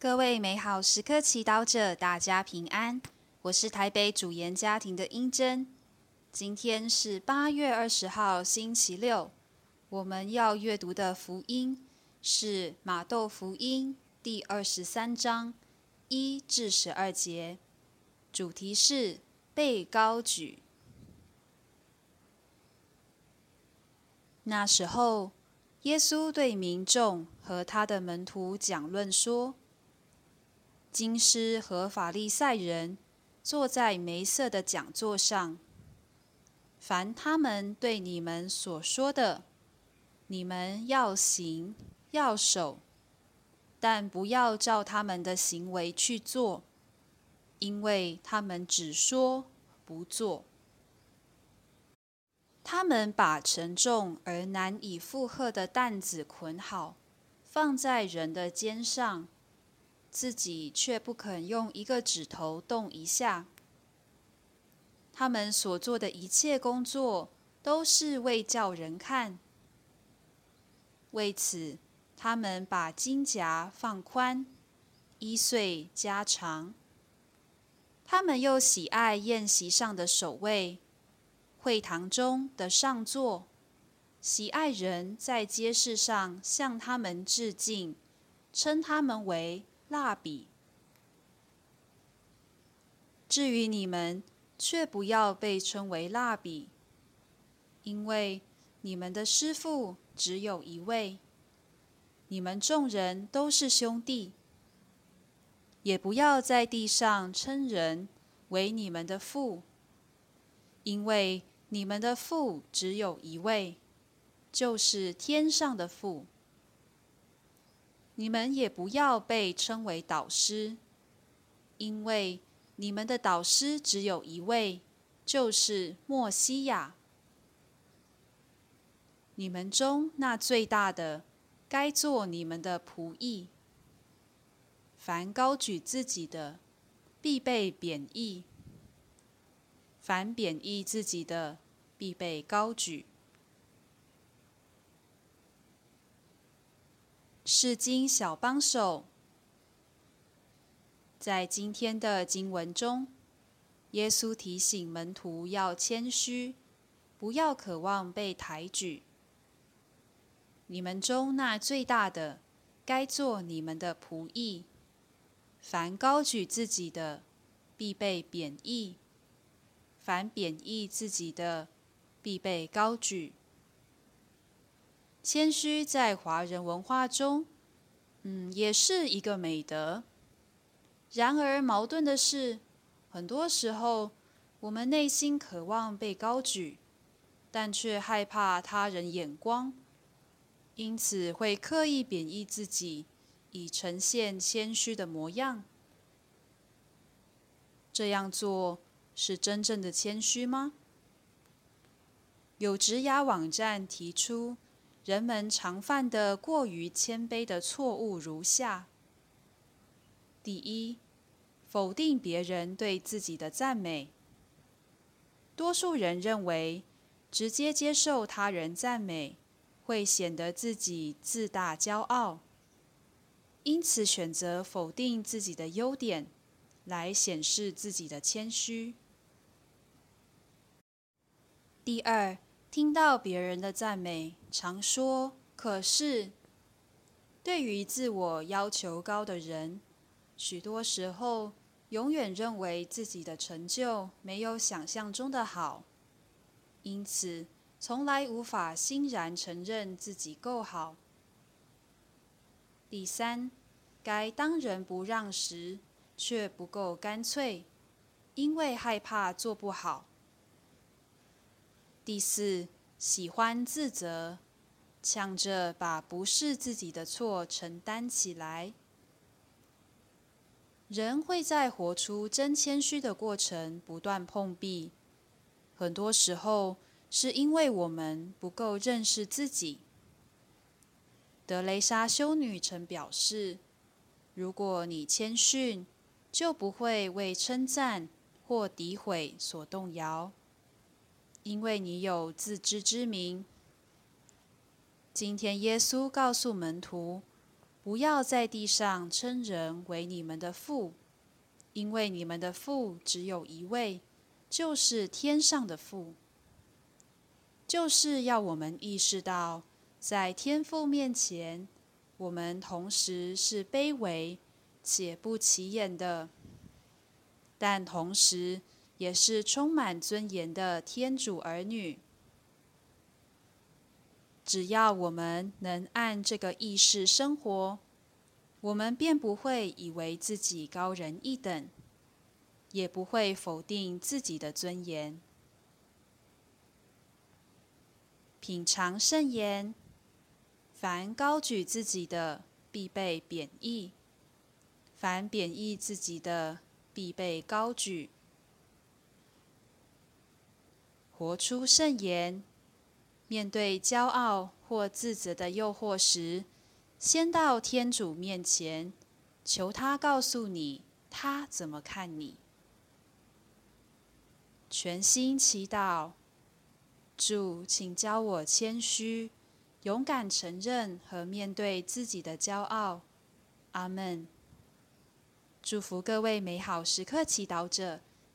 各位美好时刻祈祷者，大家平安。我是台北主研家庭的英珍。今天是八月二十号，星期六。我们要阅读的福音是马窦福音第二十三章一至十二节，主题是被高举。那时候，耶稣对民众和他的门徒讲论说。经师和法利赛人坐在梅瑟的讲座上，凡他们对你们所说的，你们要行要守，但不要照他们的行为去做，因为他们只说不做。他们把沉重而难以负荷的担子捆好，放在人的肩上。自己却不肯用一个指头动一下。他们所做的一切工作都是为叫人看。为此，他们把金夹放宽，衣穗加长。他们又喜爱宴席上的首位，会堂中的上座，喜爱人在街市上向他们致敬，称他们为。蜡笔。至于你们，却不要被称为蜡笔，因为你们的师傅只有一位。你们众人都是兄弟。也不要在地上称人为你们的父，因为你们的父只有一位，就是天上的父。你们也不要被称为导师，因为你们的导师只有一位，就是莫西亚。你们中那最大的，该做你们的仆役。凡高举自己的，必被贬义；凡贬义自己的，必被高举。是经小帮手，在今天的经文中，耶稣提醒门徒要谦虚，不要渴望被抬举。你们中那最大的，该做你们的仆役。凡高举自己的，必被贬义；凡贬义自己的，必被高举。谦虚在华人文化中，嗯，也是一个美德。然而矛盾的是，很多时候我们内心渴望被高举，但却害怕他人眼光，因此会刻意贬义自己，以呈现谦虚的模样。这样做是真正的谦虚吗？有职涯网站提出。人们常犯的过于谦卑的错误如下：第一，否定别人对自己的赞美。多数人认为，直接接受他人赞美会显得自己自大骄傲，因此选择否定自己的优点，来显示自己的谦虚。第二。听到别人的赞美，常说“可是”。对于自我要求高的人，许多时候永远认为自己的成就没有想象中的好，因此从来无法欣然承认自己够好。第三，该当仁不让时，却不够干脆，因为害怕做不好。第四，喜欢自责，抢着把不是自己的错承担起来。人会在活出真谦虚的过程不断碰壁，很多时候是因为我们不够认识自己。德雷莎修女曾表示：“如果你谦逊，就不会为称赞或诋毁所动摇。”因为你有自知之明。今天耶稣告诉门徒，不要在地上称人为你们的父，因为你们的父只有一位，就是天上的父。就是要我们意识到，在天父面前，我们同时是卑微且不起眼的，但同时也是充满尊严的天主儿女。只要我们能按这个意识生活，我们便不会以为自己高人一等，也不会否定自己的尊严。品尝圣言：凡高举自己的，必被贬义；凡贬义自己的，必被高举。活出圣言。面对骄傲或自责的诱惑时，先到天主面前，求他告诉你他怎么看你。全心祈祷，主，请教我谦虚，勇敢承认和面对自己的骄傲。阿门。祝福各位美好时刻祈祷者，